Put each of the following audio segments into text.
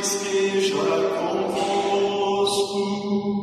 Christi, jacundos tu.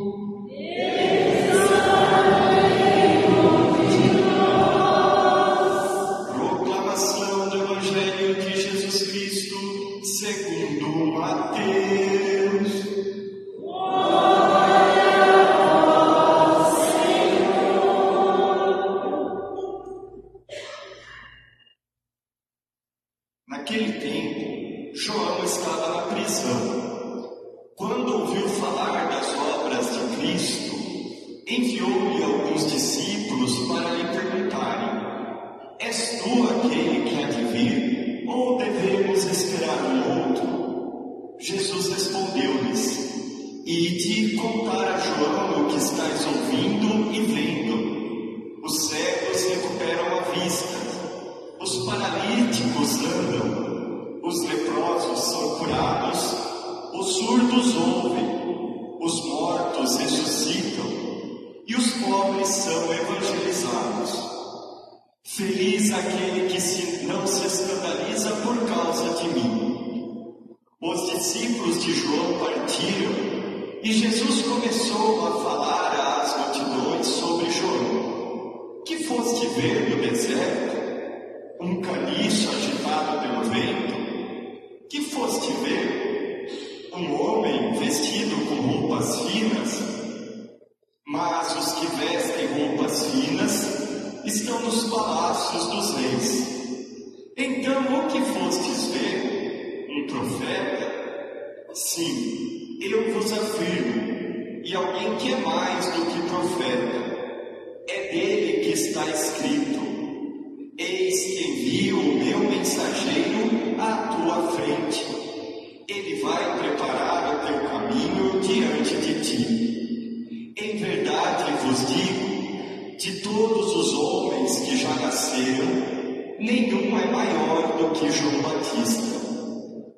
frente. Ele vai preparar o teu caminho diante de ti. Em verdade vos digo: de todos os homens que já nasceram, nenhum é maior do que João Batista.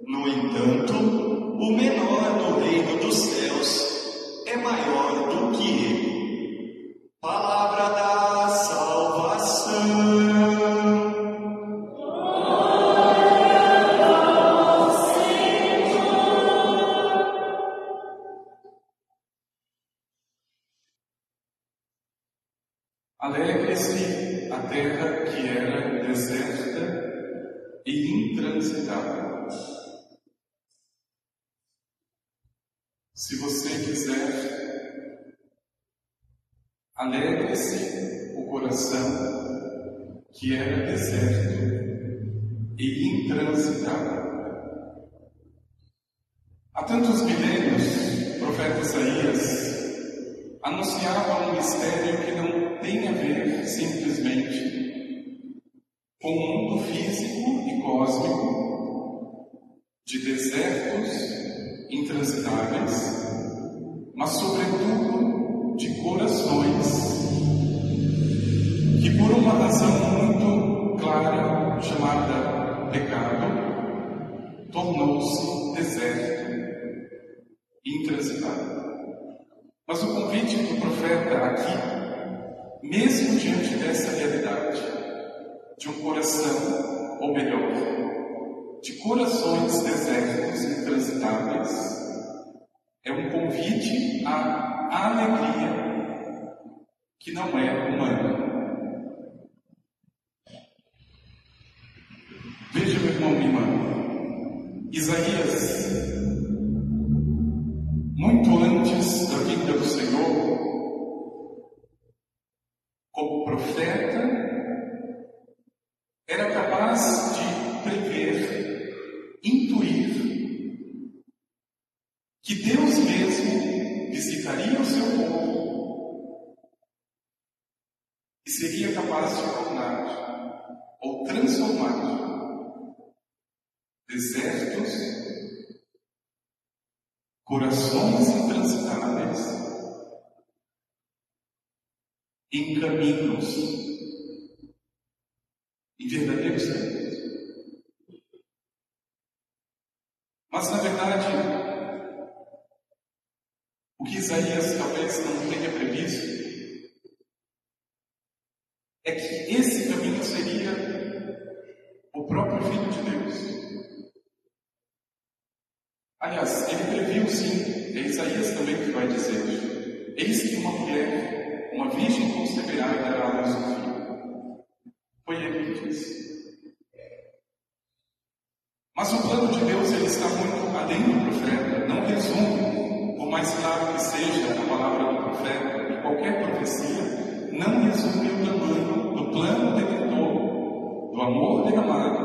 No entanto, o menor no reino dos céus é maior do que ele. que era deserto e intransitável. Há tantos milênios, o profeta Isaías anunciava um mistério que não tem a ver simplesmente com o mundo físico e cósmico de desertos intransitáveis, mas sobretudo de corações que por uma razão chamada pecado, tornou-se deserto e intransitável. Mas o convite do profeta aqui, mesmo diante dessa realidade, de um coração, ou melhor, de corações desertos e intransitáveis, é um convite à alegria que não é humana. Isaías é que esse caminho seria o próprio Filho de Deus. Aliás, ele previu sim, é Isaías também que vai dizer: Eis que uma mulher, uma virgem conceberá e dará a luz filho. Foi ele que disse. Mas o plano de Deus ele está muito além do profeta, não resume, por mais claro que seja a palavra do profeta, de qualquer profecia, não resume o tamanho do plano redentor, do amor derramado,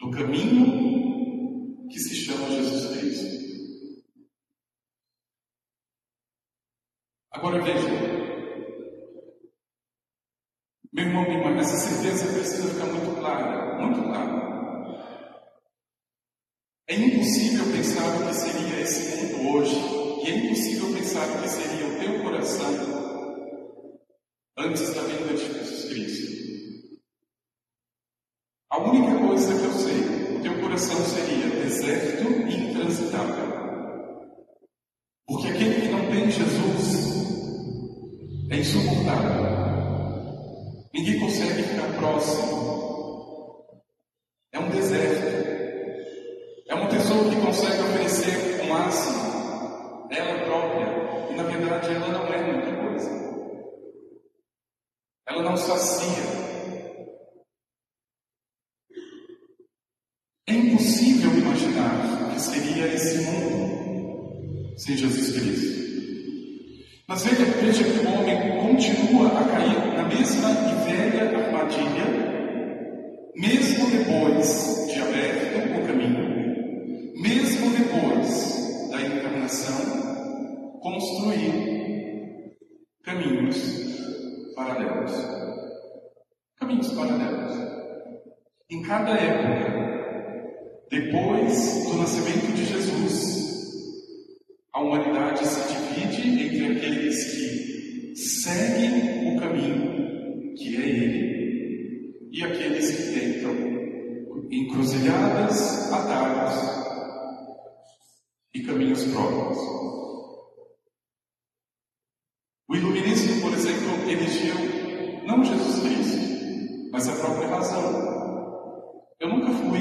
do caminho que se chama Jesus Cristo. Agora veja, meu irmão, minha irmã, essa certeza precisa ficar muito clara, muito clara. É impossível pensar o que seria esse mundo hoje, e é impossível pensar o que seria o teu coração antes da vinda de Jesus Cristo. A única coisa que eu sei, o teu coração seria deserto e intransitável. Porque aquele que não tem Jesus é insuportável. Ninguém consegue ficar próximo. É um deserto. É uma pessoa que consegue oferecer o máximo, ela própria, e na verdade ela não é muita coisa. Ela não sacia. É impossível imaginar o que seria esse mundo sem Jesus Cristo. Mas veja, veja que o homem continua a cair na mesma e velha armadilha, mesmo depois de aberto o caminho mesmo depois da encarnação, construir caminhos paralelos. Caminhos paralelos. Em cada época, depois do nascimento de Jesus, a humanidade se divide entre aqueles que seguem o caminho, que é Ele, e aqueles que tentam encruzilhadas, atalhos, e caminhos próprios. O iluminismo, por exemplo, elegiu não Jesus Cristo, mas a própria razão. Eu nunca fui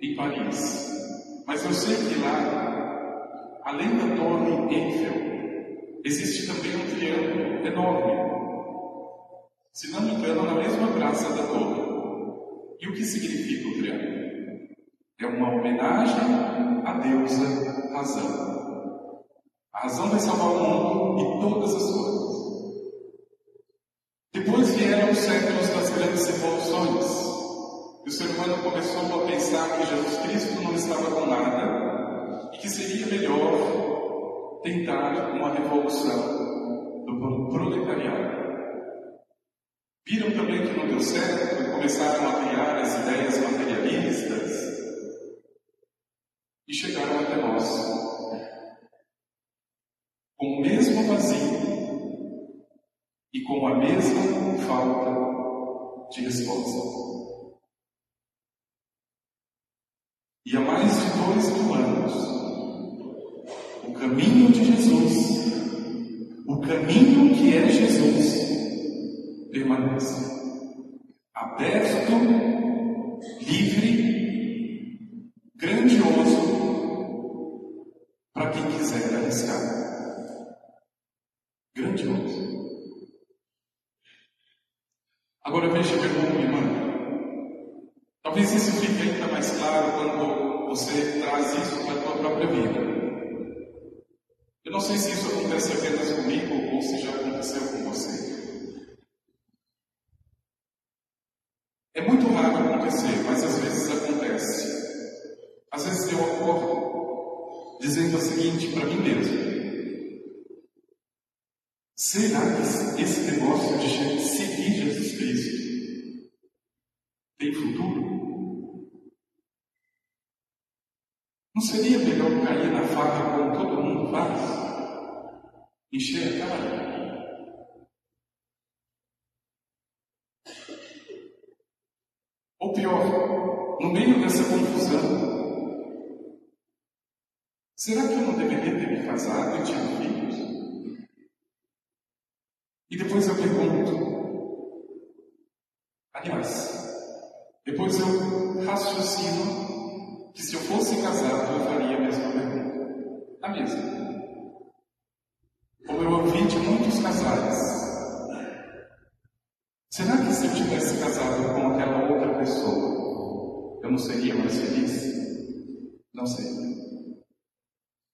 em Paris, mas eu sei que lá, além da Torre Eiffel, existe também um triângulo enorme. Se não me engano, na mesma praça da Torre. E o que significa o triângulo? É uma homenagem à deusa razão. A razão vai salvar o mundo e todas as coisas. Depois vieram os séculos das grandes revoluções. E o ser humano começou a pensar que Jesus Cristo não estava com nada e que seria melhor tentar uma revolução do proletariado. Viram também que não deu certo e começaram a criar as ideias materialistas e chegaram até nós com o mesmo vazio e com a mesma falta de resposta. E há mais de dois mil anos, o caminho de Jesus, o caminho que é Jesus, permanece aberto, livre, Agora veja, meu irmão e irmã. Talvez isso fique ainda mais claro quando você traz isso para a tua própria vida. Eu não sei se isso acontece apenas comigo ou se já aconteceu com você. É muito raro acontecer, mas às vezes acontece. Às vezes eu acordo dizendo o seguinte para mim mesmo: será que esse negócio de seguir Jesus Cristo tem futuro? Não seria melhor cair na faca como todo mundo faz? Encher a cara? Ou pior, no meio dessa confusão, Será que eu não deveria ter me casado e tido filhos? Depois eu pergunto, aliás, depois eu raciocino que se eu fosse casado eu faria a mesma pergunta. A mesma. Como eu ouvi de muitos casais. Será que se eu tivesse casado com aquela outra pessoa, eu não seria mais feliz? Não sei.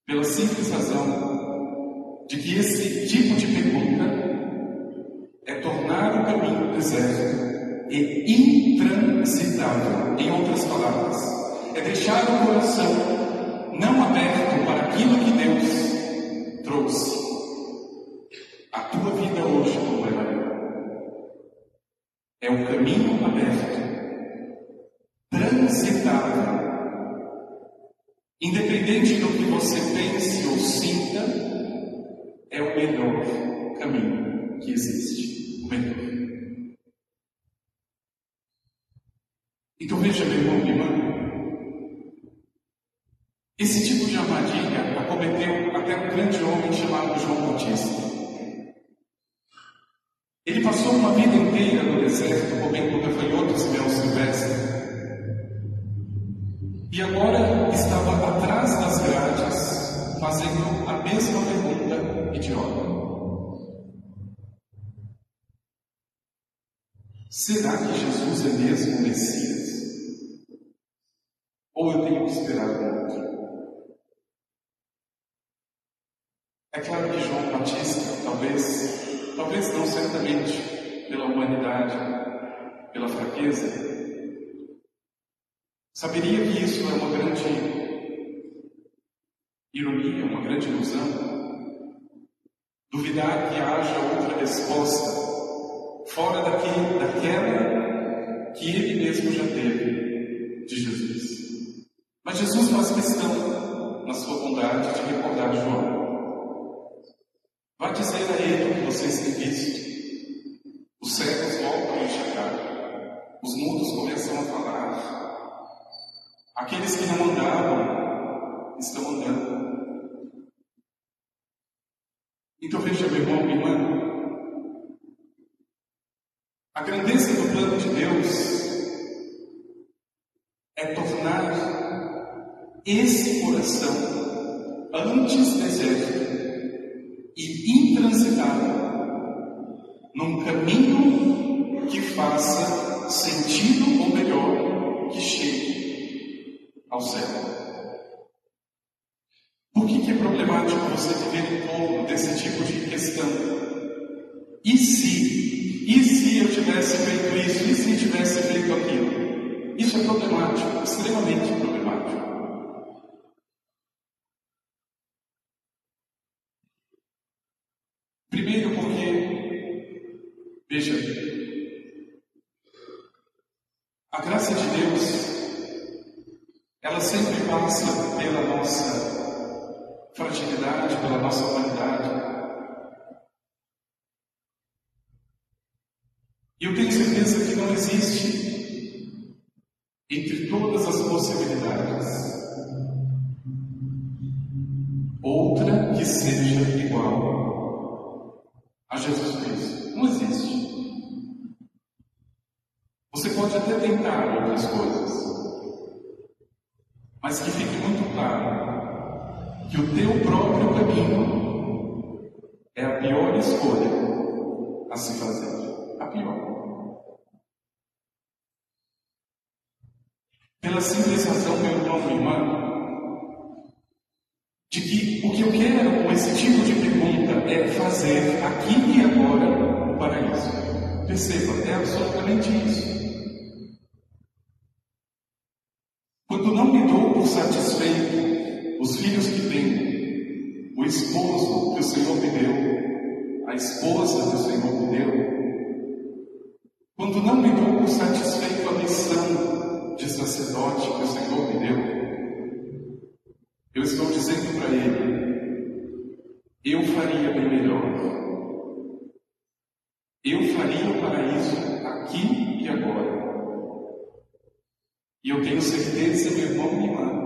Pela simples razão de que esse tipo de pergunta caminho deserto e intransitável. Em outras palavras, é deixar o coração não aberto para aquilo que Deus trouxe. A tua vida hoje, é, é um caminho aberto, transitável Independente do que você pense ou sinta, é o melhor caminho que existe. O melhor. Então veja, meu irmão e irmã, esse tipo de armadilha acometeu até um grande homem chamado João Batista. Ele passou uma vida inteira no deserto comendo gafanhotos e mel silvestre. E agora estava atrás das grades, fazendo a mesma pergunta idiota. Será que Jesus é mesmo o Messias? Ou eu tenho que esperar outro? É claro que João Batista, talvez, talvez não certamente pela humanidade, pela fraqueza, Saberia que isso é uma grande ironia, uma grande ilusão? Duvidar que haja outra resposta fora daquele, daquela que ele mesmo já teve de Jesus. Mas Jesus faz questão, na sua bondade, de recordar João. Vá dizer a ele o que vocês têm visto. Os cegos voltam a enxergar, os mudos começam a falar, Aqueles que não andavam estão andando. Então veja, meu irmão, minha irmã, a grandeza do plano de Deus é tornar esse coração antes deserto e intransitável num caminho que faça sentido, ou melhor, que chegue ao céu. Por que, que é problemático você viver em torno desse tipo de questão? E se? E se eu tivesse feito isso? E se tivesse feito aquilo? Isso é problemático, extremamente problemático. Graça de Deus ela sempre passa pela nossa fragilidade, pela nossa humanidade. E eu tenho certeza que não existe, entre todas as possibilidades, outra que seja igual a Jesus Cristo. Não existe. Você pode até tentar outras coisas, mas que fique muito claro que o teu próprio caminho é a pior escolha a se fazer. A pior. Pela simples razão, meu irmão, minha irmã, de que o que eu quero com esse tipo de pergunta é fazer aqui e agora o paraíso. Perceba, é absolutamente isso. Quando não me dou por satisfeito os filhos que tenho, o esposo que o Senhor me deu, a esposa que o Senhor me deu, quando não me dou por satisfeito a missão de sacerdote que o Senhor me deu, eu estou dizendo para Ele, eu faria bem melhor. Eu faria o paraíso aqui e agora. E eu tenho certeza, meu irmão irmã,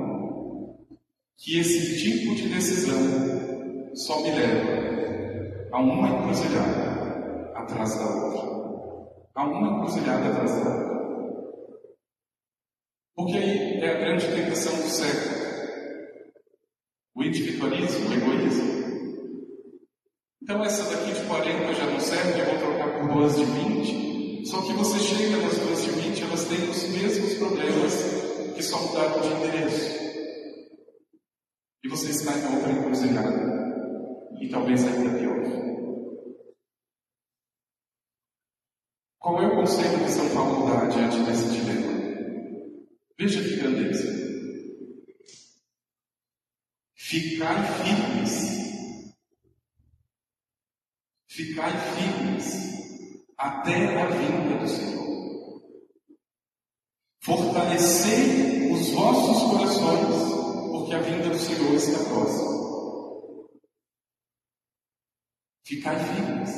que esse tipo de decisão só me leva a uma encruzilhada atrás da outra. A uma encruzilhada atrás da outra. Porque aí é a grande tentação do século. O individualismo, o egoísmo. Então essa daqui de 40 já não serve, eu vou trocar por duas de 20. Só que você chega nas duas de 20, elas têm os mesmos problemas que só mudaram de endereço. E você está em outra encruzilhada. E talvez ainda pior. Qual é o conselho que São Paulo dá diante desse dilema? Veja que grandeza. Ficai firmes. Ficai firmes até a vinda do Senhor. Fortalecei os vossos corações, porque a vinda do Senhor está próxima. Ficai firmes.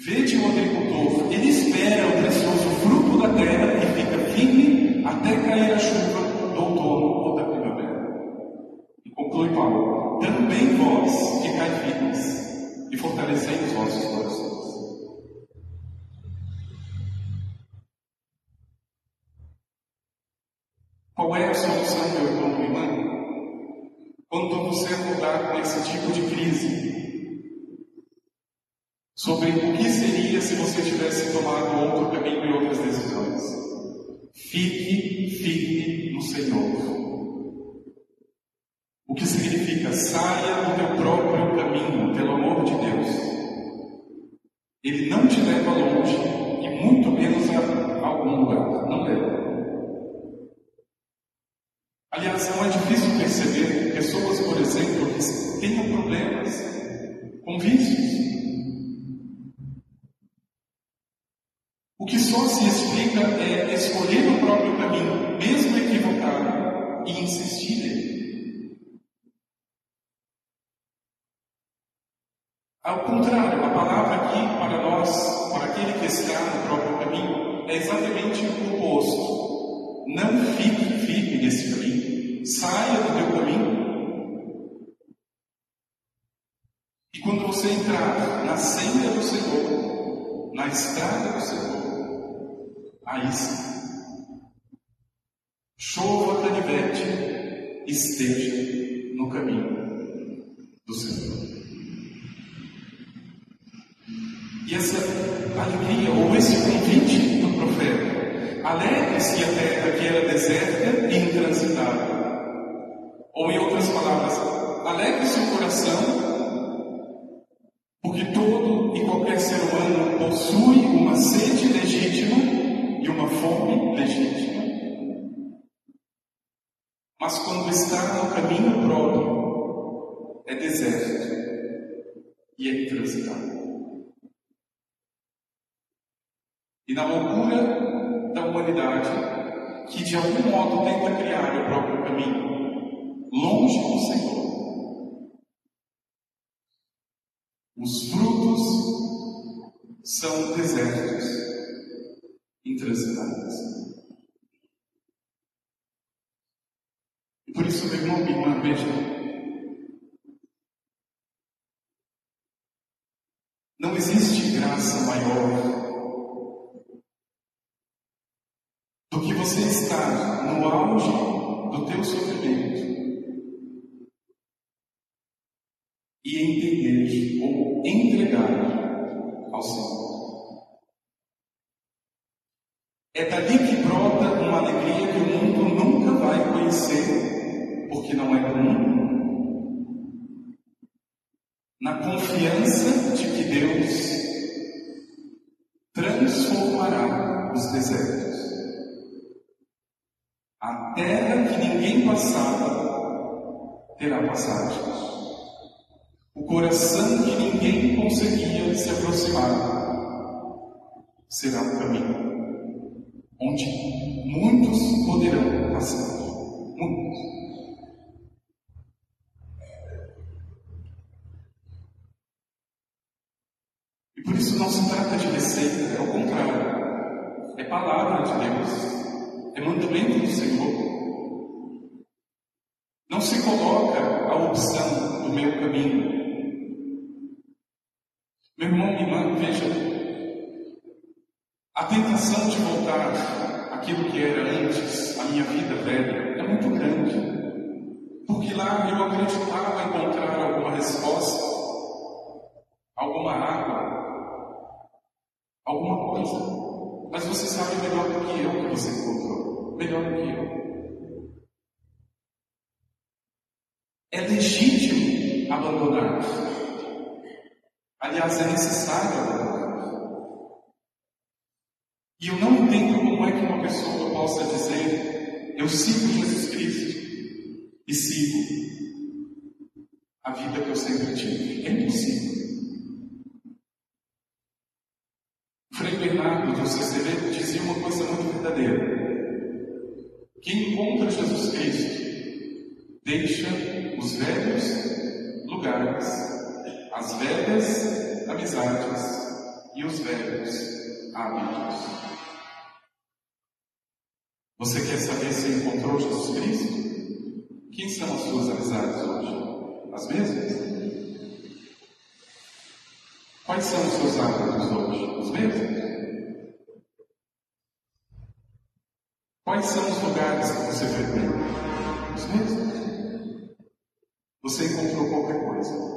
Vede o agricultor, ele espera o precioso fruto da terra e fica firme até cair a chuva do outono ou da primavera. E conclui Paulo: também vós ficai firmes e fortalecei os vossos corações. Qual é a solução, meu irmão e irmã? Acordar com esse tipo de crise, sobre o que seria se você tivesse tomado outro caminho e outras decisões. Fique firme no Senhor. O que significa saia do teu próprio caminho, pelo amor de Deus. Ele não te leva longe e muito menos a algum lugar. Não leva. Não é difícil perceber pessoas, por exemplo, que tenham problemas com vícios. que só se explica é escolher o próprio caminho, mesmo equivocado, e insistir nele. Ao contrário, a palavra aqui para nós, para aquele que está no próprio caminho, é exatamente o oposto. Não fique firme nesse caminho. Saia do teu caminho. E quando você entrar na senda do Senhor, na estrada do Senhor, Aí sim. Chova canivete, esteja no caminho do Senhor. E essa alegria, ou esse convite do profeta, alegre-se a terra que era deserta e intransitável. Ou em outras palavras, alegre-se o coração, porque todo e qualquer ser humano possui uma sede legítima de uma fome legítima. Mas quando está no caminho próprio, é deserto e é intransitável. E na loucura da humanidade, que de algum modo tenta criar o próprio caminho, são desertos intransitadas. E por isso, meu irmão, minha irmã, veja. Não existe graça maior do que você estar no auge do teu sofrimento e entender ou entregar ao Senhor. É dali que brota uma alegria que o mundo nunca vai conhecer, porque não é comum. Na confiança de que Deus transformará os desertos. A terra que ninguém passava terá passagens. O coração que ninguém conseguia se aproximar será um caminho onde muitos poderão passar. Muitos. E por isso não se trata de receita, é o contrário. É palavra de Deus, é mandamento do Senhor. Não se coloca a opção do meu caminho. Irmão, irmã, veja, a tentação de voltar a aquilo que era antes a minha vida velha é muito grande. Porque lá eu acreditava encontrar alguma resposta, alguma água, alguma coisa. Mas você sabe melhor do que eu que você encontrou. Melhor do que eu. É legítimo abandonar. Aliás, é necessário abandonar. E eu não entendo como é que uma pessoa possa dizer: Eu sigo Jesus Cristo e sigo a vida que eu sempre tive. É impossível. Frei Bernardo do CCB dizia uma coisa muito verdadeira. Quem encontra Jesus Cristo deixa os velhos lugares, as velhas amizades e os velhos hábitos. Você quer saber se encontrou Jesus Cristo? Quem são as suas amizades hoje? As mesmas? Quais são os seus hábitos hoje? Os mesmos? Quais são os lugares que você frequenta? Os mesmos? Você encontrou qualquer coisa,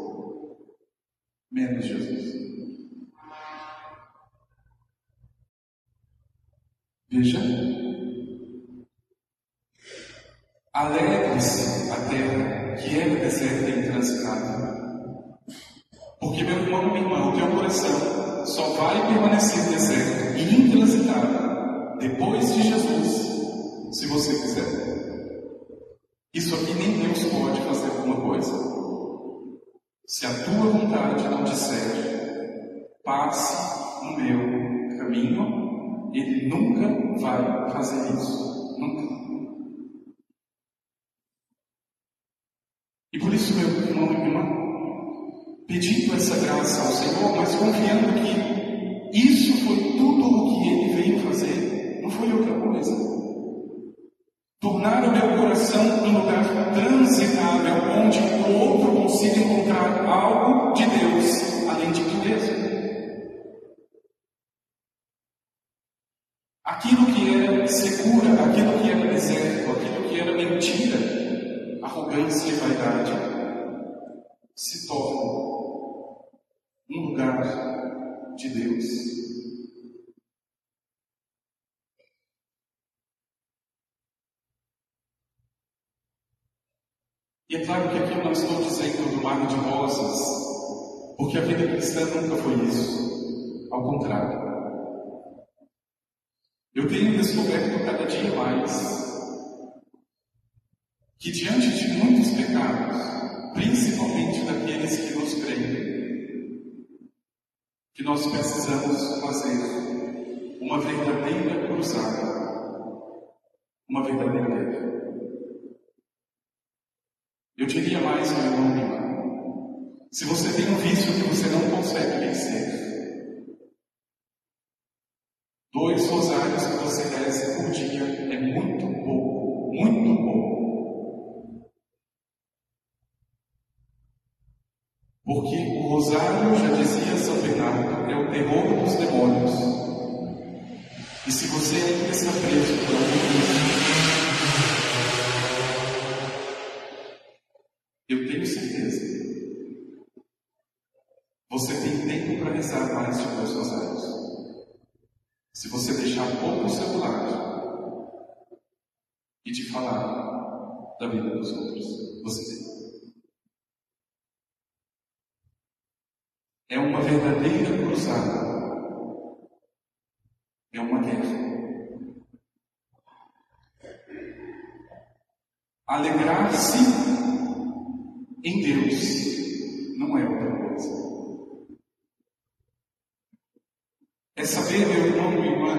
menos Jesus. Veja Alegre-se a terra que é deserta e intransitável. Porque, meu irmão, minha irmã, o teu coração só vai permanecer deserto e intransitável depois de Jesus, se você quiser. Isso aqui nem Deus pode fazer alguma coisa. Se a tua vontade não disser, passe no meu caminho, Ele nunca vai fazer isso. Nunca. E por isso, meu irmão e irmã, pedindo essa graça ao Senhor, mas confiando que isso foi tudo o que Ele veio fazer, não foi outra coisa. Tornar o meu coração um lugar transitável, segura, aquilo que era deserto, aquilo que era mentira, arrogância e vaidade se tornam um lugar de Deus. E é claro que aqui eu não estou dizendo do mar de rosas, porque a vida cristã nunca foi isso. Ao contrário. Eu tenho descoberto cada dia mais que diante de muitos pecados, principalmente daqueles que nos creem, que nós precisamos fazer uma verdadeira cruzada, uma verdadeira guerra. Eu diria mais, meu irmão, se você tem um vício que você não consegue vencer, dois rosários que você reza por dia é muito pouco, muito pouco. Porque o rosário, já dizia São Bernardo, é o terror dos demônios. E se você ainda está preso por algum eu tenho certeza, você tem tempo para rezar mais de dois rosários. Se você deixar um pouco o celular e te falar da vida dos outros, você. É uma verdadeira cruzada. É uma guerra. Alegrar-se em Deus não é outra coisa. É saber, meu irmão e irmã,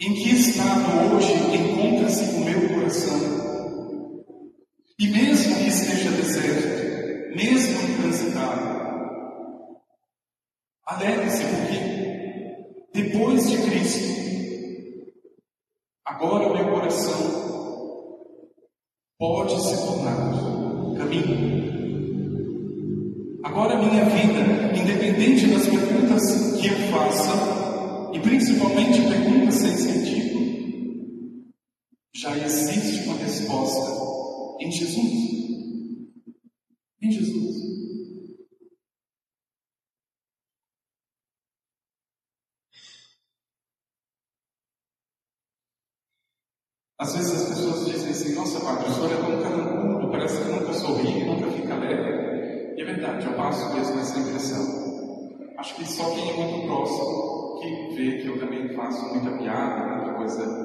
em que estado hoje encontra-se o meu coração. E mesmo que seja deserto, mesmo intransitado. Alegre-se, porque depois de Cristo, agora o meu coração pode se tornar caminho. Agora minha vida, independente das perguntas que eu faça, e principalmente perguntas sem sentido, já existe uma resposta em Jesus. Em Jesus. Às vezes as pessoas dizem assim, nossa padre, o senhor é tão carrancudo, parece que nunca sorri, nunca fica alegre. E é verdade, eu passo mesmo essa impressão. Acho que só quem é muito próximo que vê que eu também faço muita piada, muita coisa.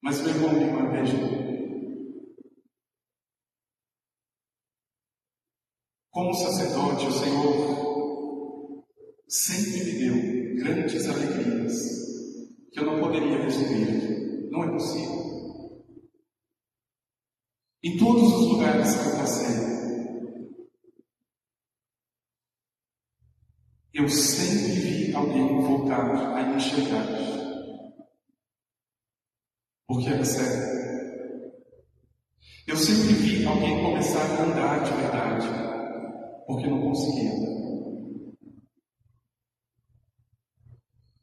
Mas meu irmão, irmã, veja. Como sacerdote, o Senhor sempre me deu grandes alegrias que eu não poderia resumir. Não é possível. Em todos os lugares que eu passei, eu sempre vi alguém voltar a enxergar. Porque era sério. Eu sempre vi alguém começar a andar de verdade, porque não conseguia.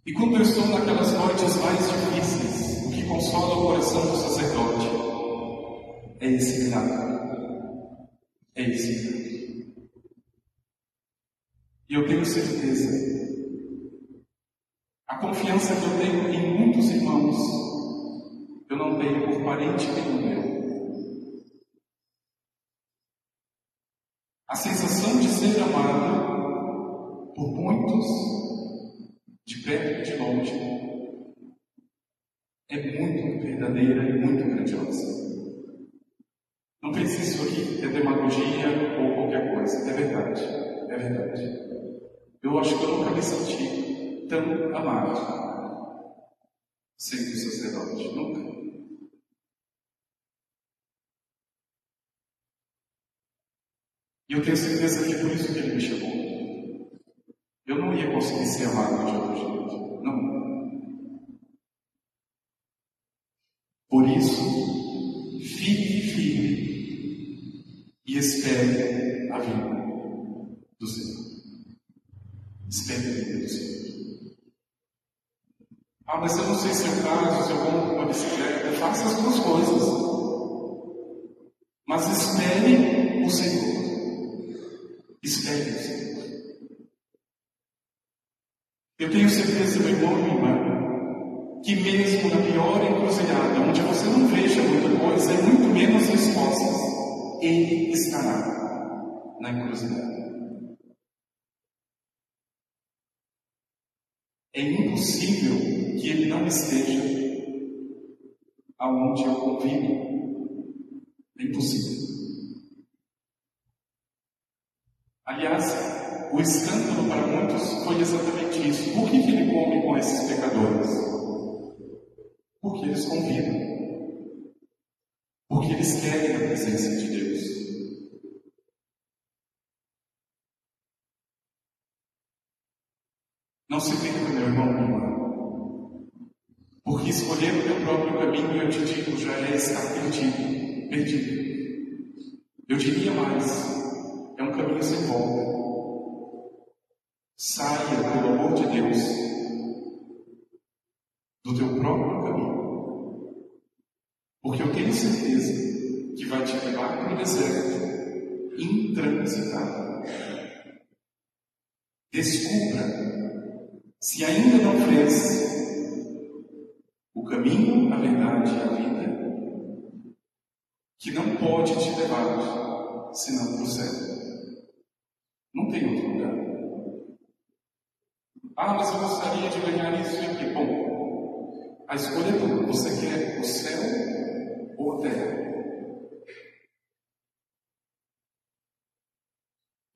E quando eu estou naquelas noites mais difíceis, o que consola o coração do sacerdote é esse milagre. É esse milagre. E eu tenho certeza, a confiança que eu tenho em muitos irmãos, eu não tenho por parente nenhum meu. A sensação de ser amado por muitos de perto e de longe, é muito verdadeira e muito grandiosa. Não pense isso aqui é demagogia ou qualquer coisa. É verdade. É verdade. Eu acho que eu nunca me senti tão amado sendo sacerdote. Nunca. E eu tenho certeza que é por isso que ele me chamou. Eu não ia conseguir ser amado de outro jeito. Não. Por isso, fique firme espere a vida do Senhor. Espere a vida do Senhor. Ah, mas eu não sei se é caso, se eu compro uma bicicleta. Faça as duas coisas. Mas espere o Senhor. Espere o Senhor. Eu tenho certeza, meu irmão e minha irmã, que mesmo na pior encruzilhada, onde você não veja muita coisa e muito menos respostas, Ele estará na encruzilhada. É impossível que Ele não esteja aonde eu convivo. É impossível. Aliás, o escândalo para muitos foi exatamente isso. Por que, que ele come com esses pecadores? Porque eles convidam. Porque eles querem a presença de Deus. Não se perca, meu irmão, irmã. Porque escolher o teu próprio caminho, eu te digo, já é estar perdido. Perdido. Eu diria mais, é um caminho sem volta. Saia, pelo amor de Deus, do teu próprio caminho. Porque eu tenho certeza que vai te levar para o deserto intransitável. Descubra, se ainda não fez, o caminho, a verdade e a vida, que não pode te levar senão para o céu. Não tem outro lugar. Ah, mas eu gostaria de ganhar isso e aqui. Bom, a escolha é tua. Você quer o céu terra?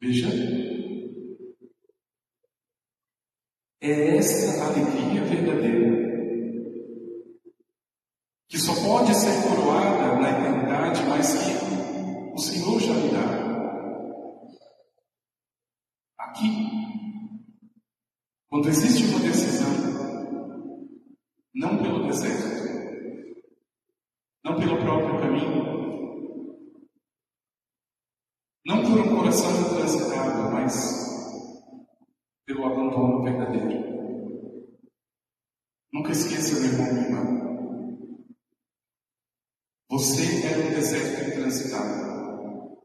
Veja. É essa alegria verdadeira que só pode ser coroada na eternidade, mas que o Senhor já me dá. Aqui quando existe uma decisão, não pelo deserto, pelo próprio caminho, não por um coração intransitado, mas pelo abandono verdadeiro. Nunca esqueça, meu irmão, minha irmã. Você é um deserto intransitável.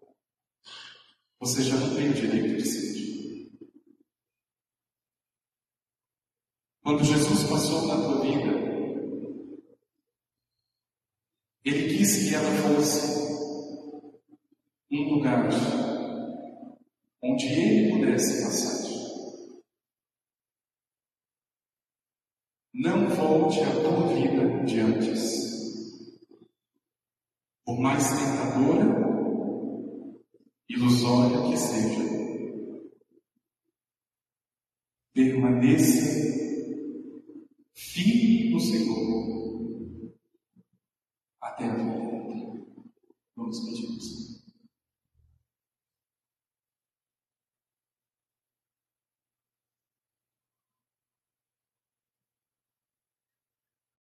Você já não tem o direito de ser. Quando Jesus passou na tua vida, Quis que ela fosse um lugar onde Ele pudesse passar. Não volte à tua vida de antes. Por mais tentadora, ilusória que seja, permaneça firme no Senhor até a. Holy Spirit.